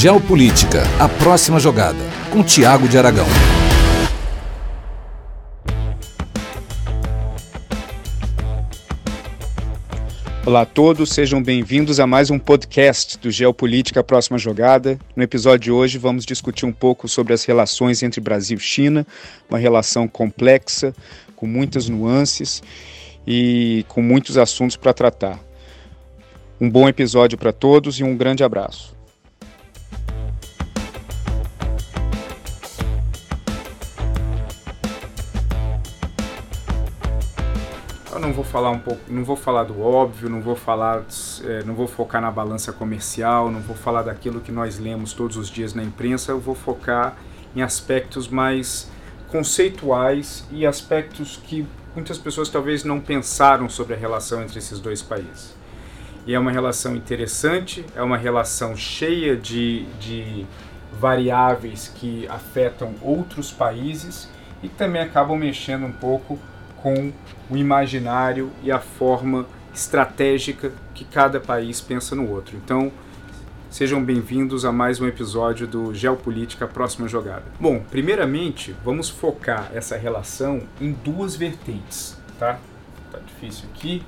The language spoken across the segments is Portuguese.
Geopolítica, a próxima jogada, com Tiago de Aragão. Olá a todos, sejam bem-vindos a mais um podcast do Geopolítica Próxima Jogada. No episódio de hoje vamos discutir um pouco sobre as relações entre Brasil e China, uma relação complexa, com muitas nuances e com muitos assuntos para tratar. Um bom episódio para todos e um grande abraço. Não vou falar um pouco, não vou falar do óbvio, não vou falar, é, não vou focar na balança comercial, não vou falar daquilo que nós lemos todos os dias na imprensa. Eu vou focar em aspectos mais conceituais e aspectos que muitas pessoas talvez não pensaram sobre a relação entre esses dois países. E é uma relação interessante, é uma relação cheia de, de variáveis que afetam outros países e também acabam mexendo um pouco com o imaginário e a forma estratégica que cada país pensa no outro. Então, sejam bem-vindos a mais um episódio do Geopolítica Próxima Jogada. Bom, primeiramente, vamos focar essa relação em duas vertentes, tá? Tá difícil aqui.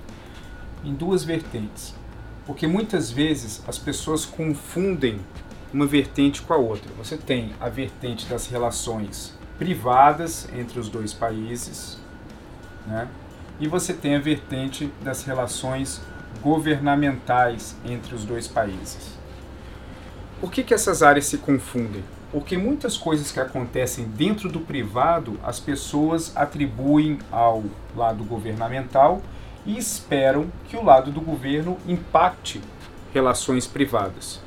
Em duas vertentes. Porque muitas vezes as pessoas confundem uma vertente com a outra. Você tem a vertente das relações privadas entre os dois países, né? e você tem a vertente das relações governamentais entre os dois países. Por que, que essas áreas se confundem? Porque muitas coisas que acontecem dentro do privado as pessoas atribuem ao lado governamental e esperam que o lado do governo impacte relações privadas.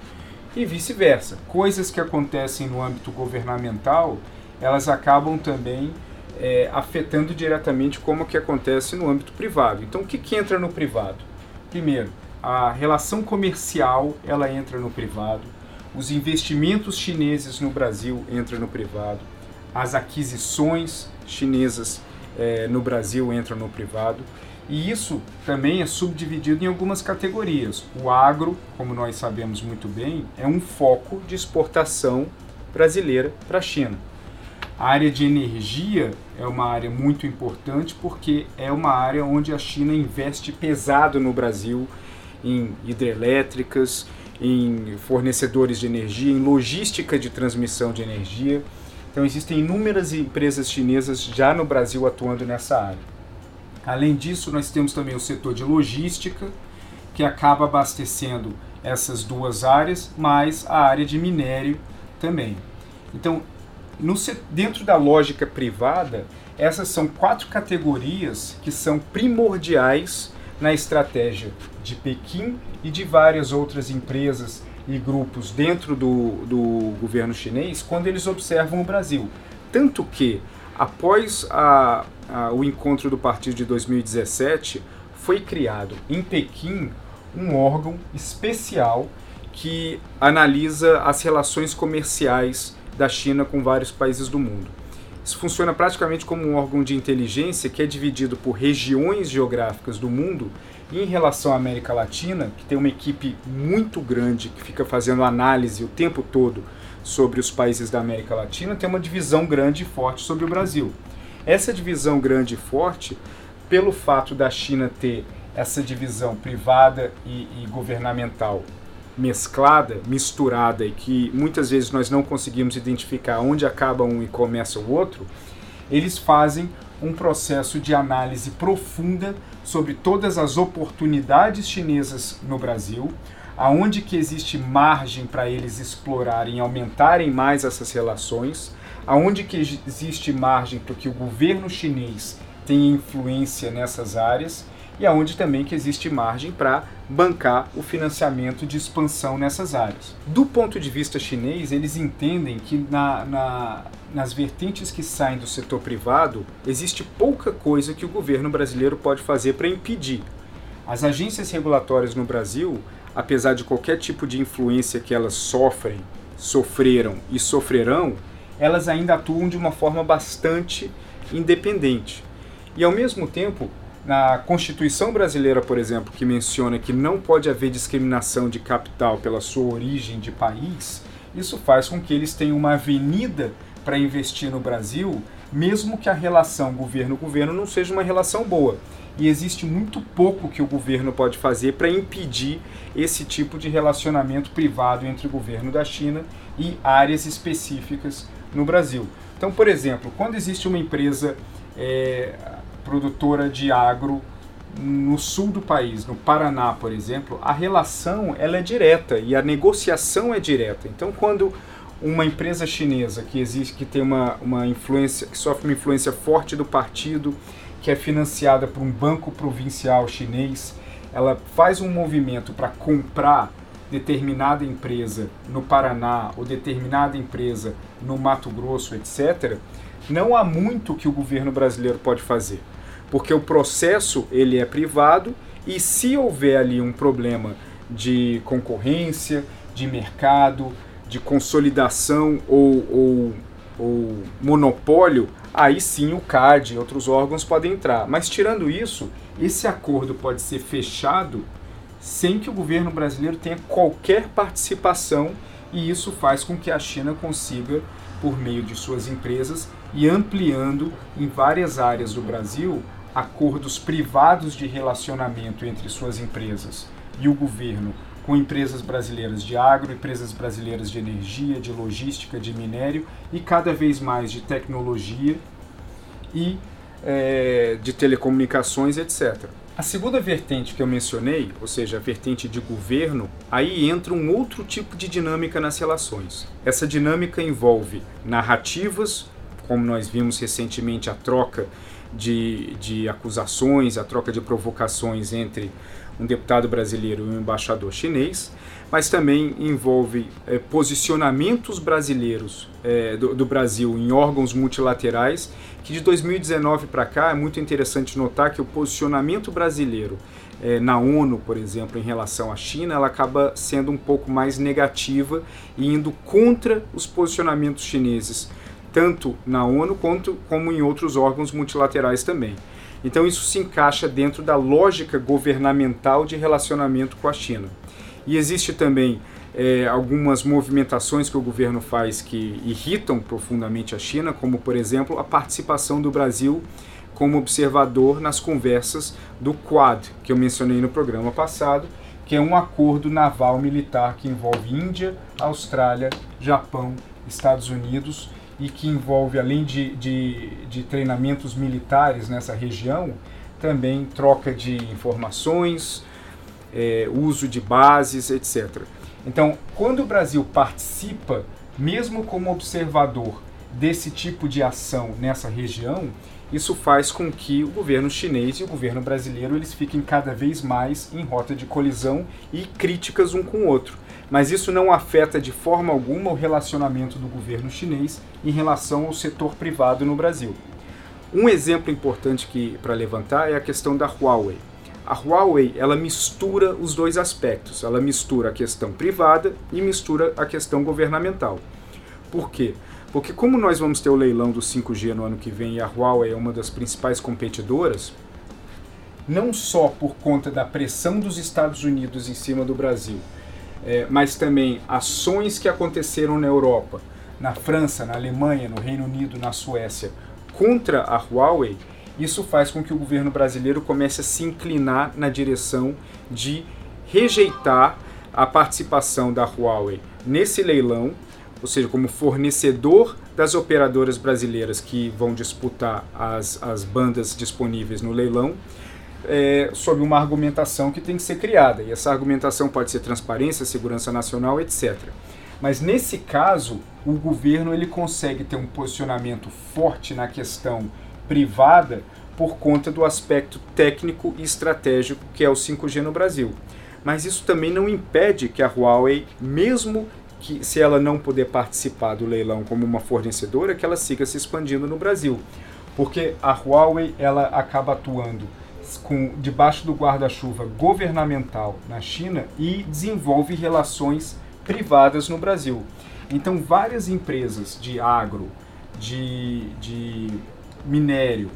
E vice-versa. Coisas que acontecem no âmbito governamental, elas acabam também é, afetando diretamente como que acontece no âmbito privado. Então, o que, que entra no privado? Primeiro, a relação comercial ela entra no privado, os investimentos chineses no Brasil entram no privado, as aquisições chinesas é, no Brasil entram no privado. E isso também é subdividido em algumas categorias. O agro, como nós sabemos muito bem, é um foco de exportação brasileira para a China. A área de energia é uma área muito importante porque é uma área onde a China investe pesado no Brasil em hidrelétricas, em fornecedores de energia, em logística de transmissão de energia. Então existem inúmeras empresas chinesas já no Brasil atuando nessa área. Além disso, nós temos também o setor de logística, que acaba abastecendo essas duas áreas, mais a área de minério também. Então, no, dentro da lógica privada, essas são quatro categorias que são primordiais na estratégia de Pequim e de várias outras empresas e grupos dentro do, do governo chinês quando eles observam o Brasil. Tanto que, após a, a, o encontro do partido de 2017, foi criado em Pequim um órgão especial que analisa as relações comerciais da China com vários países do mundo. Isso funciona praticamente como um órgão de inteligência que é dividido por regiões geográficas do mundo e em relação à América Latina, que tem uma equipe muito grande que fica fazendo análise o tempo todo sobre os países da América Latina, tem uma divisão grande e forte sobre o Brasil. Essa divisão grande e forte, pelo fato da China ter essa divisão privada e, e governamental mesclada, misturada e que muitas vezes nós não conseguimos identificar onde acaba um e começa o outro, eles fazem um processo de análise profunda sobre todas as oportunidades chinesas no Brasil, aonde que existe margem para eles explorarem, aumentarem mais essas relações, aonde que existe margem para que o governo chinês tenha influência nessas áreas e aonde também que existe margem para bancar o financiamento de expansão nessas áreas. Do ponto de vista chinês, eles entendem que na, na, nas vertentes que saem do setor privado, existe pouca coisa que o governo brasileiro pode fazer para impedir. As agências regulatórias no Brasil, apesar de qualquer tipo de influência que elas sofrem, sofreram e sofrerão, elas ainda atuam de uma forma bastante independente. E ao mesmo tempo, na Constituição brasileira, por exemplo, que menciona que não pode haver discriminação de capital pela sua origem de país, isso faz com que eles tenham uma avenida para investir no Brasil, mesmo que a relação governo-governo não seja uma relação boa. E existe muito pouco que o governo pode fazer para impedir esse tipo de relacionamento privado entre o governo da China e áreas específicas no Brasil. Então, por exemplo, quando existe uma empresa é, produtora de agro no sul do país, no Paraná, por exemplo, a relação ela é direta e a negociação é direta. Então, quando uma empresa chinesa que existe, que tem uma, uma influência, que sofre uma influência forte do partido, que é financiada por um banco provincial chinês, ela faz um movimento para comprar determinada empresa no Paraná ou determinada empresa no Mato Grosso, etc., não há muito que o governo brasileiro pode fazer porque o processo ele é privado e se houver ali um problema de concorrência, de mercado, de consolidação ou, ou, ou monopólio, aí sim o CAD e outros órgãos podem entrar. Mas tirando isso, esse acordo pode ser fechado sem que o governo brasileiro tenha qualquer participação e isso faz com que a China consiga, por meio de suas empresas, e ampliando em várias áreas do Brasil acordos privados de relacionamento entre suas empresas e o governo com empresas brasileiras de agro, empresas brasileiras de energia, de logística, de minério e cada vez mais de tecnologia e é, de telecomunicações, etc. A segunda vertente que eu mencionei, ou seja, a vertente de governo, aí entra um outro tipo de dinâmica nas relações. Essa dinâmica envolve narrativas, como nós vimos recentemente a troca de, de acusações, a troca de provocações entre um deputado brasileiro e um embaixador chinês, mas também envolve é, posicionamentos brasileiros é, do, do, Brasil em órgãos multilaterais, que de 2019 para cá é muito interessante notar que o posicionamento brasileiro é, na ONU, por exemplo, em relação à China, ela acaba sendo um pouco mais negativa e indo contra os posicionamentos chineses tanto na ONU quanto como em outros órgãos multilaterais também. Então isso se encaixa dentro da lógica governamental de relacionamento com a China. E existe também é, algumas movimentações que o governo faz que irritam profundamente a China, como por exemplo a participação do Brasil como observador nas conversas do Quad, que eu mencionei no programa passado, que é um acordo naval militar que envolve Índia, Austrália, Japão, Estados Unidos e que envolve, além de, de, de treinamentos militares nessa região, também troca de informações, é, uso de bases, etc. Então, quando o Brasil participa, mesmo como observador, desse tipo de ação nessa região, isso faz com que o governo chinês e o governo brasileiro eles fiquem cada vez mais em rota de colisão e críticas um com o outro mas isso não afeta de forma alguma o relacionamento do governo chinês em relação ao setor privado no Brasil. Um exemplo importante para levantar é a questão da Huawei. A Huawei ela mistura os dois aspectos. Ela mistura a questão privada e mistura a questão governamental. Por quê? Porque como nós vamos ter o leilão do 5G no ano que vem e a Huawei é uma das principais competidoras, não só por conta da pressão dos Estados Unidos em cima do Brasil, é, mas também ações que aconteceram na Europa, na França, na Alemanha, no Reino Unido, na Suécia, contra a Huawei, isso faz com que o governo brasileiro comece a se inclinar na direção de rejeitar a participação da Huawei nesse leilão, ou seja, como fornecedor das operadoras brasileiras que vão disputar as, as bandas disponíveis no leilão, é, sob uma argumentação que tem que ser criada. E essa argumentação pode ser transparência, segurança nacional, etc. Mas nesse caso, o governo ele consegue ter um posicionamento forte na questão privada por conta do aspecto técnico e estratégico que é o 5G no Brasil. Mas isso também não impede que a Huawei, mesmo que se ela não puder participar do leilão como uma fornecedora, que ela siga se expandindo no Brasil. Porque a Huawei ela acaba atuando com, debaixo do guarda-chuva governamental na China e desenvolve relações privadas no Brasil. Então, várias empresas de agro, de, de minério,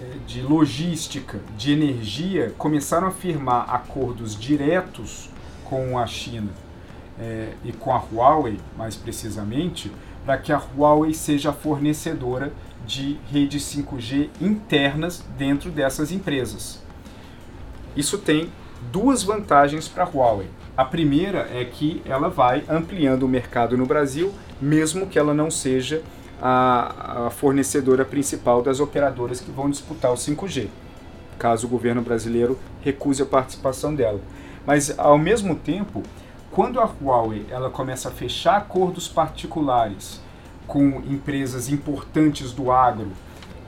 eh, de logística, de energia começaram a firmar acordos diretos com a China é, e com a Huawei, mais precisamente, para que a Huawei seja fornecedora de redes 5G internas dentro dessas empresas. Isso tem duas vantagens para a Huawei. A primeira é que ela vai ampliando o mercado no Brasil, mesmo que ela não seja a, a fornecedora principal das operadoras que vão disputar o 5G, caso o governo brasileiro recuse a participação dela. Mas, ao mesmo tempo, quando a Huawei ela começa a fechar acordos particulares com empresas importantes do agro,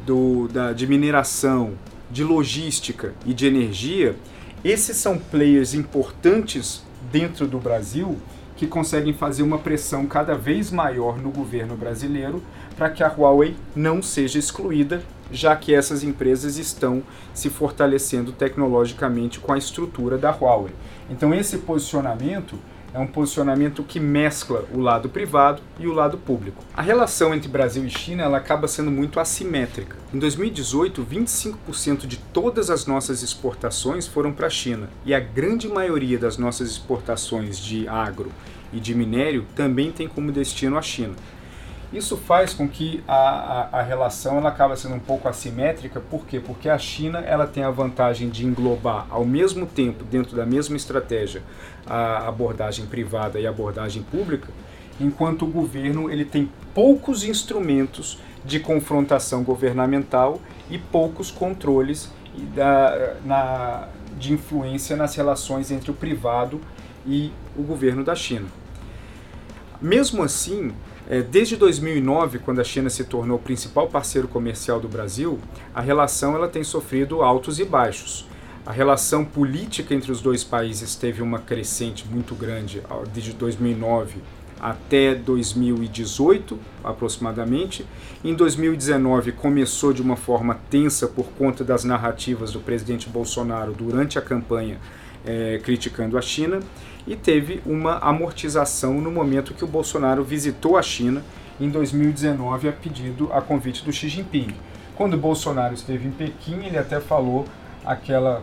do, da, de mineração, de logística e de energia, esses são players importantes dentro do Brasil que conseguem fazer uma pressão cada vez maior no governo brasileiro para que a Huawei não seja excluída, já que essas empresas estão se fortalecendo tecnologicamente com a estrutura da Huawei. Então, esse posicionamento é um posicionamento que mescla o lado privado e o lado público. A relação entre Brasil e China ela acaba sendo muito assimétrica. Em 2018, 25% de todas as nossas exportações foram para a China e a grande maioria das nossas exportações de agro e de minério também tem como destino a China. Isso faz com que a, a, a, relação ela acaba sendo um pouco assimétrica, por quê? Porque a China ela tem a vantagem de englobar ao mesmo tempo, dentro da mesma estratégia, a abordagem privada e a abordagem pública, enquanto o governo ele tem poucos instrumentos de confrontação governamental e poucos controles da, na, de influência nas relações entre o privado e o governo da China. Mesmo assim, desde 2009, quando a China se tornou o principal parceiro comercial do Brasil, a relação ela tem sofrido altos e baixos. A relação política entre os dois países teve uma crescente muito grande desde 2009 até 2018, aproximadamente. Em 2019 começou de uma forma tensa por conta das narrativas do presidente Bolsonaro durante a campanha é, criticando a China e teve uma amortização no momento que o Bolsonaro visitou a China em 2019 a pedido, a convite do Xi Jinping. Quando o Bolsonaro esteve em Pequim, ele até falou aquela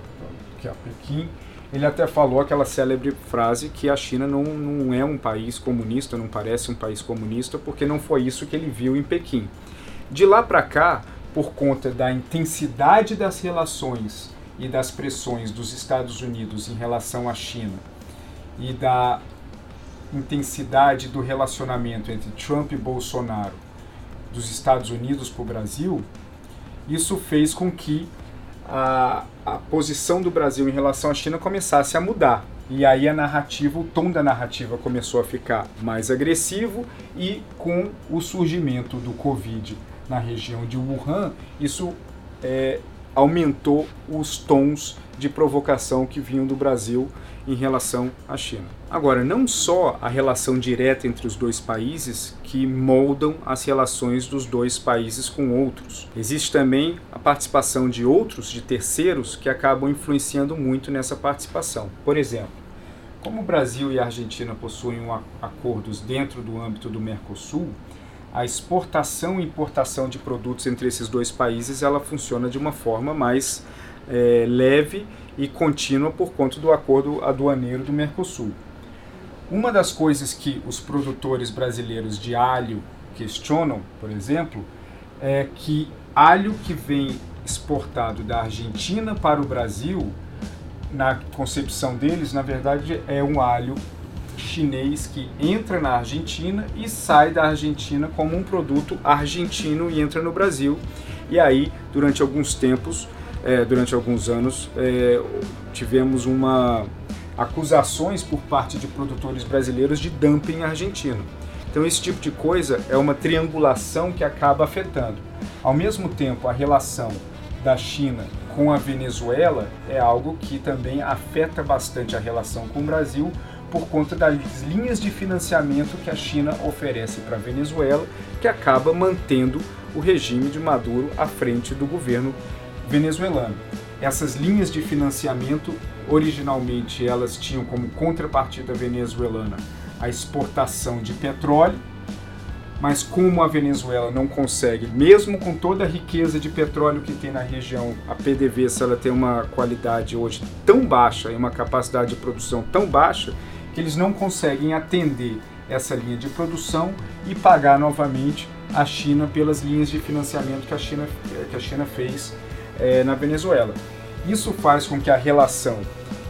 que é Pequim, ele até falou aquela célebre frase que a China não, não é um país comunista, não parece um país comunista, porque não foi isso que ele viu em Pequim. De lá para cá, por conta da intensidade das relações e das pressões dos Estados Unidos em relação à China e da intensidade do relacionamento entre Trump e Bolsonaro dos Estados Unidos para o Brasil, isso fez com que a, a posição do Brasil em relação à China começasse a mudar. E aí a narrativa, o tom da narrativa começou a ficar mais agressivo e com o surgimento do Covid na região de Wuhan, isso é, aumentou os tons de provocação que vinham do Brasil em relação à China. Agora, não só a relação direta entre os dois países que moldam as relações dos dois países com outros. Existe também a participação de outros, de terceiros, que acabam influenciando muito nessa participação. Por exemplo, como o Brasil e a Argentina possuem um acordos dentro do âmbito do Mercosul, a exportação e importação de produtos entre esses dois países ela funciona de uma forma mais é, leve e contínua por conta do acordo aduaneiro do Mercosul. Uma das coisas que os produtores brasileiros de alho questionam, por exemplo, é que alho que vem exportado da Argentina para o Brasil, na concepção deles, na verdade é um alho chinês que entra na Argentina e sai da Argentina como um produto argentino e entra no Brasil. E aí, durante alguns tempos, é, durante alguns anos, é, tivemos uma acusações por parte de produtores brasileiros de dumping argentino. Então, esse tipo de coisa é uma triangulação que acaba afetando. Ao mesmo tempo, a relação da China com a Venezuela é algo que também afeta bastante a relação com o Brasil, por conta das linhas de financiamento que a China oferece para a Venezuela, que acaba mantendo o regime de Maduro à frente do governo venezuelano. Essas linhas de financiamento, originalmente elas tinham como contrapartida venezuelana a exportação de petróleo, mas como a Venezuela não consegue, mesmo com toda a riqueza de petróleo que tem na região, a PDVSA ela tem uma qualidade hoje tão baixa e uma capacidade de produção tão baixa que eles não conseguem atender essa linha de produção e pagar novamente a China pelas linhas de financiamento que a China, que a China fez é, na Venezuela. Isso faz com que a relação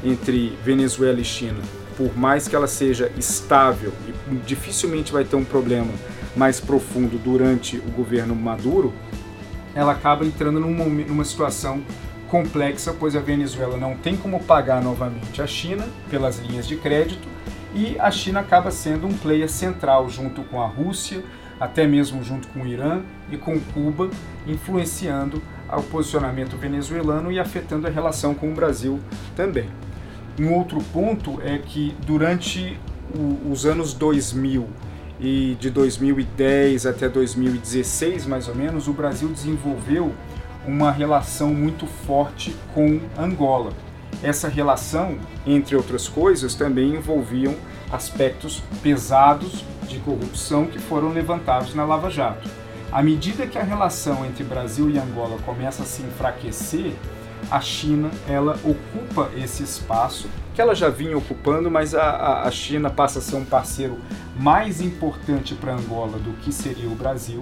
entre Venezuela e China, por mais que ela seja estável e dificilmente vai ter um problema mais profundo durante o governo Maduro, ela acaba entrando numa, numa situação complexa, pois a Venezuela não tem como pagar novamente a China pelas linhas de crédito e a China acaba sendo um player central junto com a Rússia, até mesmo junto com o Irã e com Cuba, influenciando o posicionamento venezuelano e afetando a relação com o Brasil também. Um outro ponto é que durante o, os anos 2000 e de 2010 até 2016, mais ou menos, o Brasil desenvolveu uma relação muito forte com Angola. Essa relação, entre outras coisas, também envolviam aspectos pesados de corrupção que foram levantados na Lava Jato. À medida que a relação entre Brasil e Angola começa a se enfraquecer, a China ela ocupa esse espaço que ela já vinha ocupando, mas a, a China passa a ser um parceiro mais importante para Angola do que seria o Brasil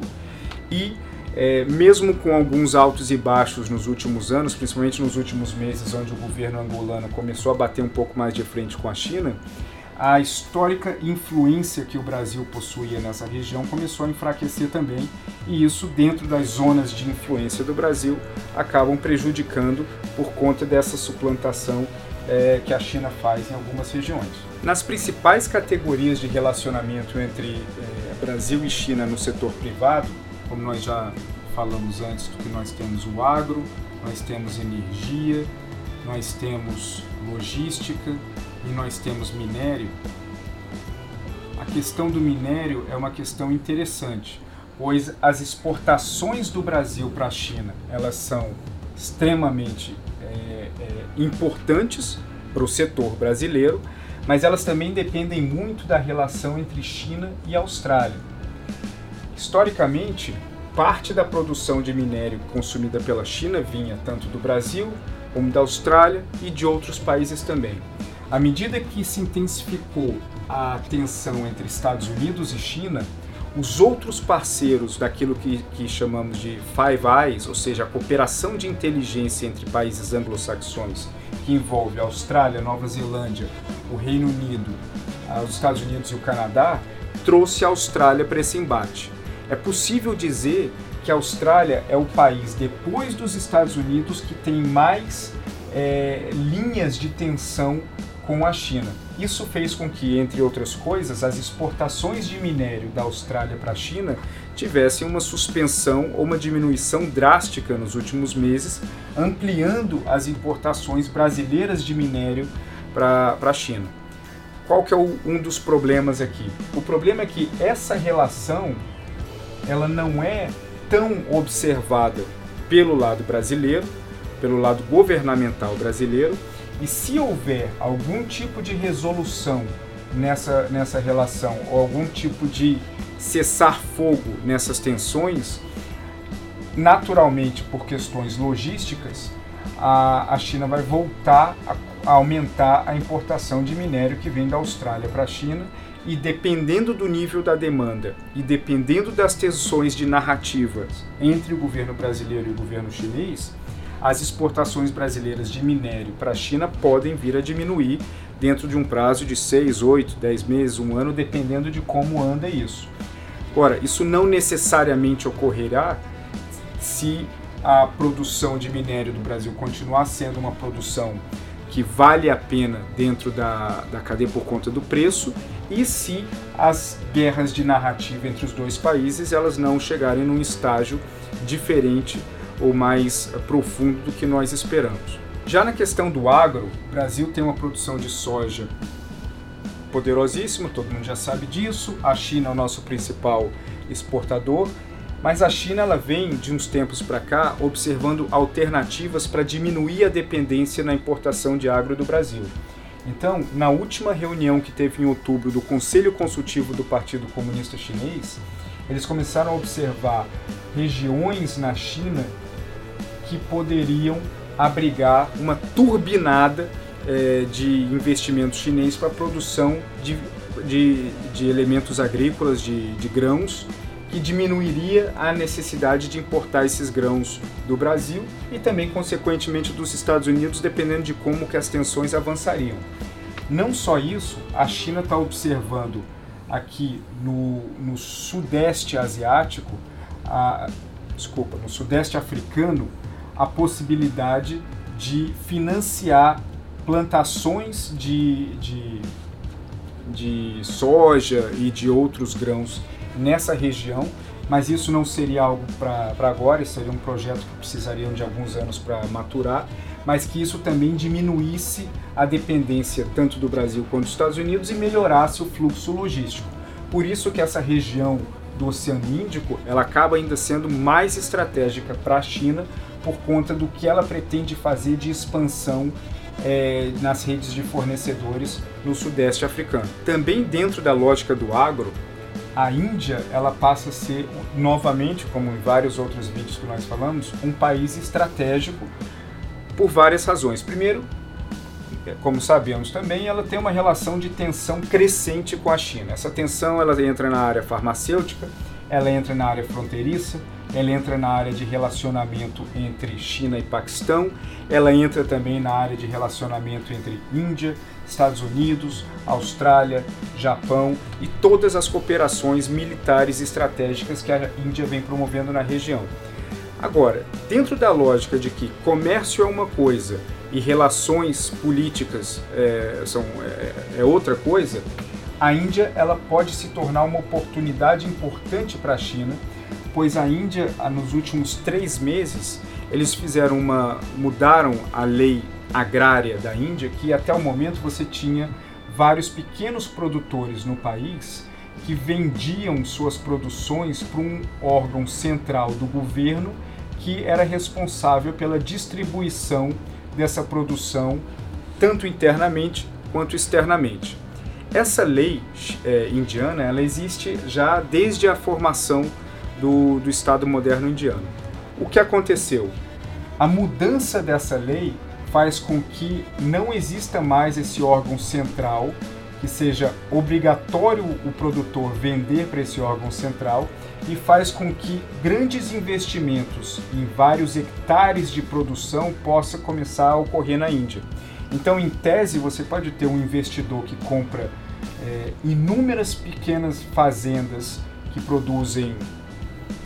e é, mesmo com alguns altos e baixos nos últimos anos, principalmente nos últimos meses, onde o governo angolano começou a bater um pouco mais de frente com a China, a histórica influência que o Brasil possuía nessa região começou a enfraquecer também, e isso, dentro das zonas de influência do Brasil, acabam prejudicando por conta dessa suplantação é, que a China faz em algumas regiões. Nas principais categorias de relacionamento entre é, Brasil e China no setor privado, como nós já falamos antes, que nós temos o agro, nós temos energia, nós temos logística e nós temos minério. A questão do minério é uma questão interessante, pois as exportações do Brasil para a China elas são extremamente é, é, importantes para o setor brasileiro, mas elas também dependem muito da relação entre China e Austrália. Historicamente, parte da produção de minério consumida pela China vinha tanto do Brasil como da Austrália e de outros países também. À medida que se intensificou a tensão entre Estados Unidos e China, os outros parceiros daquilo que, que chamamos de Five Eyes, ou seja, a cooperação de inteligência entre países anglo-saxões, que envolve a Austrália, Nova Zelândia, o Reino Unido, os Estados Unidos e o Canadá, trouxe a Austrália para esse embate. É possível dizer que a Austrália é o país, depois dos Estados Unidos, que tem mais é, linhas de tensão com a China. Isso fez com que, entre outras coisas, as exportações de minério da Austrália para a China tivessem uma suspensão ou uma diminuição drástica nos últimos meses, ampliando as importações brasileiras de minério para a China. Qual que é o, um dos problemas aqui? O problema é que essa relação ela não é tão observada pelo lado brasileiro, pelo lado governamental brasileiro, e se houver algum tipo de resolução nessa, nessa relação, ou algum tipo de cessar fogo nessas tensões, naturalmente por questões logísticas, a, a China vai voltar a, a aumentar a importação de minério que vem da Austrália para a China e dependendo do nível da demanda e dependendo das tensões de narrativas entre o governo brasileiro e o governo chinês, as exportações brasileiras de minério para a China podem vir a diminuir dentro de um prazo de 6, 8, 10 meses, um ano, dependendo de como anda isso. Agora, isso não necessariamente ocorrerá se a produção de minério do Brasil continuar sendo uma produção que vale a pena dentro da, da cadeia por conta do preço e se as guerras de narrativa entre os dois países elas não chegarem num estágio diferente ou mais profundo do que nós esperamos. Já na questão do agro, o Brasil tem uma produção de soja poderosíssima, todo mundo já sabe disso. A China é o nosso principal exportador, mas a China ela vem de uns tempos para cá observando alternativas para diminuir a dependência na importação de agro do Brasil. Então, na última reunião que teve em outubro do Conselho Consultivo do Partido Comunista Chinês, eles começaram a observar regiões na China que poderiam abrigar uma turbinada é, de investimento chinês para a produção de, de, de, elementos agrícolas, de, de grãos, que diminuiria a necessidade de importar esses grãos do Brasil e também, consequentemente, dos Estados Unidos, dependendo de como que as tensões avançariam. Não só isso, a China está observando aqui no, no sudeste asiático, a, desculpa, no sudeste africano, a possibilidade de financiar plantações de, de, de soja e de outros grãos nessa região, mas isso não seria algo para agora, isso seria um projeto que precisariam de alguns anos para maturar, mas que isso também diminuísse a dependência tanto do Brasil quanto dos Estados Unidos e melhorasse o fluxo logístico. Por isso que essa região do Oceano Índico, ela acaba ainda sendo mais estratégica para a China por conta do que ela pretende fazer de expansão é, nas redes de fornecedores no Sudeste africano. Também dentro da lógica do agro, a Índia ela passa a ser novamente, como em vários outros vídeos que nós falamos, um país estratégico por várias razões. Primeiro, como sabemos também, ela tem uma relação de tensão crescente com a China. Essa tensão ela entra na área farmacêutica, ela entra na área fronteiriça, ela entra na área de relacionamento entre China e Paquistão, ela entra também na área de relacionamento entre Índia, Estados Unidos, Austrália, Japão e todas as cooperações militares estratégicas que a Índia vem promovendo na região. Agora, dentro da lógica de que comércio é uma coisa e relações políticas é, são, é, é outra coisa, a Índia ela pode se tornar uma oportunidade importante para a China pois a Índia, nos últimos três meses, eles fizeram uma. mudaram a lei agrária da Índia, que até o momento você tinha vários pequenos produtores no país que vendiam suas produções para um órgão central do governo que era responsável pela distribuição dessa produção, tanto internamente quanto externamente. Essa lei é, indiana ela existe já desde a formação do, do Estado moderno indiano. O que aconteceu? A mudança dessa lei faz com que não exista mais esse órgão central, que seja obrigatório o produtor vender para esse órgão central, e faz com que grandes investimentos em vários hectares de produção possa começar a ocorrer na Índia. Então, em tese, você pode ter um investidor que compra é, inúmeras pequenas fazendas que produzem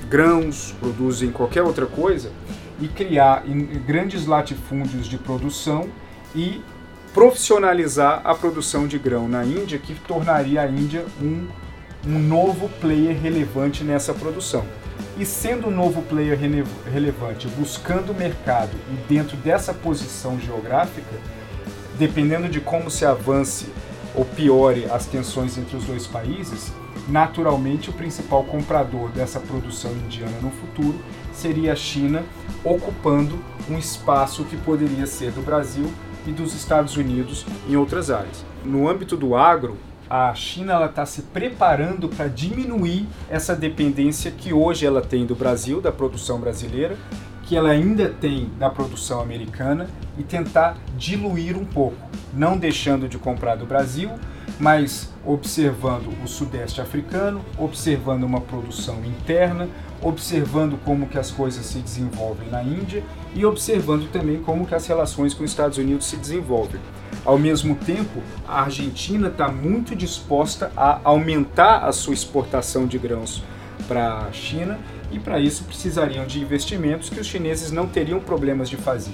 grãos, produzem qualquer outra coisa, e criar grandes latifúndios de produção e profissionalizar a produção de grão na Índia, que tornaria a Índia um, um novo player relevante nessa produção. E sendo um novo player relevante, buscando mercado e dentro dessa posição geográfica, dependendo de como se avance ou piore as tensões entre os dois países, naturalmente o principal comprador dessa produção indiana no futuro seria a China, ocupando um espaço que poderia ser do Brasil e dos Estados Unidos em outras áreas. No âmbito do agro, a China está se preparando para diminuir essa dependência que hoje ela tem do Brasil, da produção brasileira, que ela ainda tem da produção americana e tentar diluir um pouco, não deixando de comprar do Brasil, mas observando o sudeste africano, observando uma produção interna, observando como que as coisas se desenvolvem na Índia e observando também como que as relações com os Estados Unidos se desenvolvem. Ao mesmo tempo, a Argentina está muito disposta a aumentar a sua exportação de grãos para a China e para isso precisariam de investimentos que os chineses não teriam problemas de fazer.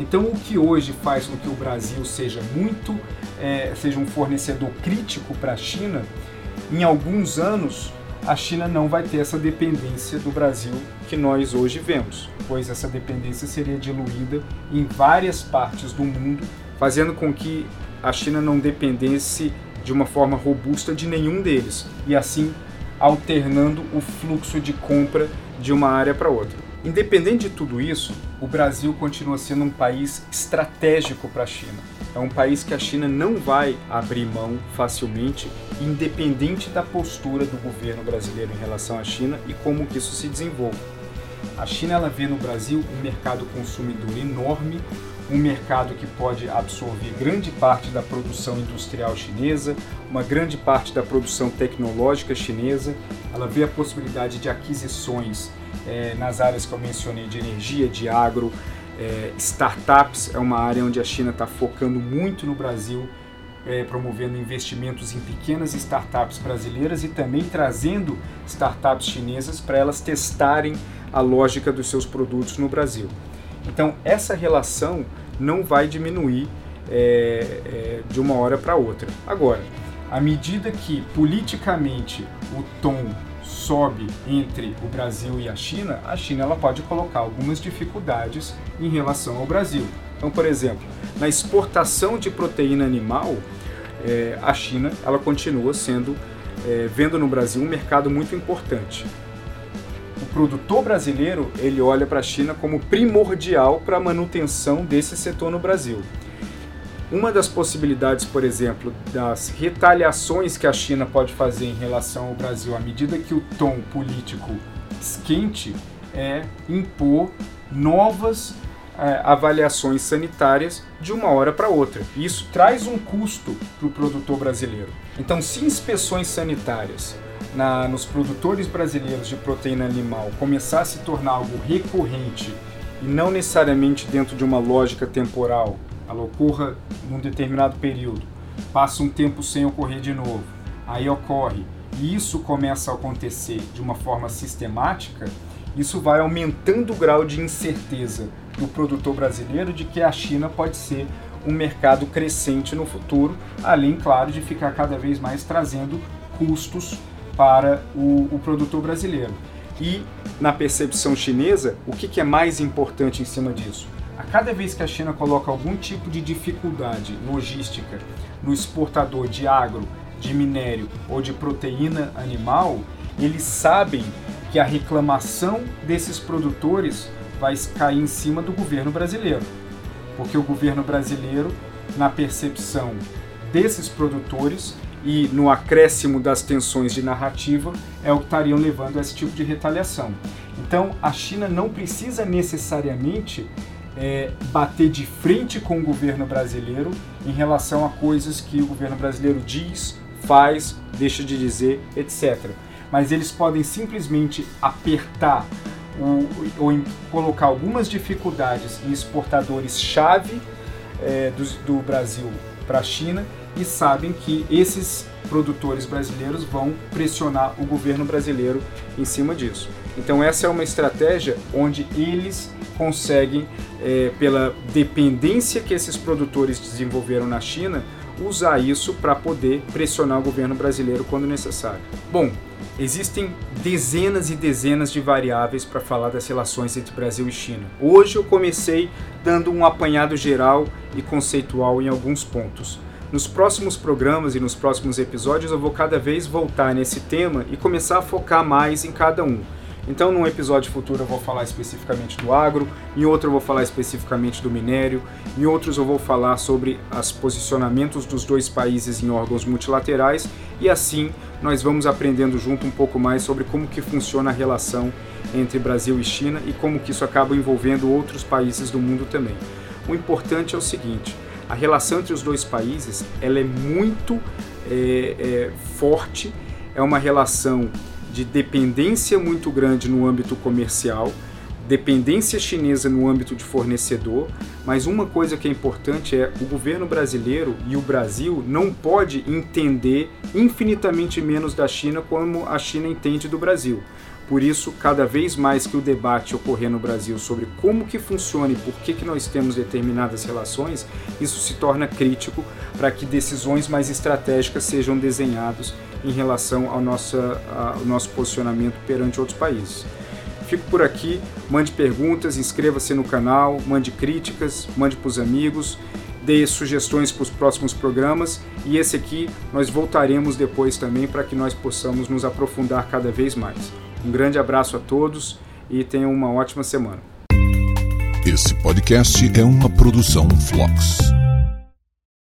Então, o que hoje faz com que o Brasil seja muito, é, seja um fornecedor crítico para a China, em alguns anos a China não vai ter essa dependência do Brasil que nós hoje vemos, pois essa dependência seria diluída em várias partes do mundo, fazendo com que a China não dependesse de uma forma robusta de nenhum deles, e assim alternando o fluxo de compra de uma área para outra. Independente de tudo isso, o Brasil continua sendo um país estratégico para a China. É um país que a China não vai abrir mão facilmente, independente da postura do governo brasileiro em relação à China e como que isso se desenvolve. A China ela vê no Brasil um mercado consumidor enorme, um mercado que pode absorver grande parte da produção industrial chinesa, uma grande parte da produção tecnológica chinesa. Ela vê a possibilidade de aquisições é, nas áreas que eu mencionei de energia, de agro, é, startups é uma área onde a China está focando muito no Brasil, é, promovendo investimentos em pequenas startups brasileiras e também trazendo startups chinesas para elas testarem a lógica dos seus produtos no Brasil. Então, essa relação não vai diminuir é, é, de uma hora para outra. Agora, à medida que politicamente o tom sobe entre o Brasil e a China, a China ela pode colocar algumas dificuldades em relação ao Brasil. Então, por exemplo, na exportação de proteína animal, é, a China ela continua sendo é, vendo no Brasil um mercado muito importante produtor brasileiro ele olha para a China como primordial para a manutenção desse setor no Brasil. Uma das possibilidades, por exemplo, das retaliações que a China pode fazer em relação ao Brasil à medida que o tom político esquente é impor novas é, avaliações sanitárias de uma hora para outra. Isso traz um custo para o produtor brasileiro. Então, se inspeções sanitárias na, nos produtores brasileiros de proteína animal começar a se tornar algo recorrente e não necessariamente dentro de uma lógica temporal, ela ocorra num determinado período, passa um tempo sem ocorrer de novo, aí ocorre, e isso começa a acontecer de uma forma sistemática, isso vai aumentando o grau de incerteza do produtor brasileiro de que a China pode ser um mercado crescente no futuro, além, claro, de ficar cada vez mais trazendo custos para o, o produtor brasileiro. E na percepção chinesa, o que, que é mais importante em cima disso? A cada vez que a China coloca algum tipo de dificuldade logística no exportador de agro, de minério ou de proteína animal, eles sabem que a reclamação desses produtores vai cair em cima do governo brasileiro. Porque o governo brasileiro, na percepção desses produtores, e no acréscimo das tensões de narrativa é o que estariam levando a esse tipo de retaliação. Então, a China não precisa necessariamente é, bater de frente com o governo brasileiro em relação a coisas que o governo brasileiro diz, faz, deixa de dizer, etc. Mas eles podem simplesmente apertar ou colocar algumas dificuldades em exportadores-chave é, do, do Brasil para a China e sabem que esses produtores brasileiros vão pressionar o governo brasileiro em cima disso. Então essa é uma estratégia onde eles conseguem, é, pela dependência que esses produtores desenvolveram na China, usar isso para poder pressionar o governo brasileiro quando necessário. Bom, existem dezenas e dezenas de variáveis para falar das relações entre Brasil e China. Hoje eu comecei dando um apanhado geral e conceitual em alguns pontos. Nos próximos programas e nos próximos episódios eu vou cada vez voltar nesse tema e começar a focar mais em cada um. Então, num episódio futuro eu vou falar especificamente do agro, em outro eu vou falar especificamente do minério, em outros eu vou falar sobre os posicionamentos dos dois países em órgãos multilaterais e assim nós vamos aprendendo junto um pouco mais sobre como que funciona a relação entre Brasil e China e como que isso acaba envolvendo outros países do mundo também. O importante é o seguinte: a relação entre os dois países ela é muito é, é, forte, é uma relação de dependência muito grande no âmbito comercial, dependência chinesa no âmbito de fornecedor, mas uma coisa que é importante é o governo brasileiro e o Brasil não pode entender infinitamente menos da China como a China entende do Brasil. Por isso, cada vez mais que o debate ocorrer no Brasil sobre como que funciona e por que, que nós temos determinadas relações, isso se torna crítico para que decisões mais estratégicas sejam desenhadas em relação ao nosso, ao nosso posicionamento perante outros países. Fico por aqui, mande perguntas, inscreva-se no canal, mande críticas, mande para os amigos, dê sugestões para os próximos programas e esse aqui nós voltaremos depois também para que nós possamos nos aprofundar cada vez mais. Um grande abraço a todos e tenham uma ótima semana. Esse podcast é uma produção Flux.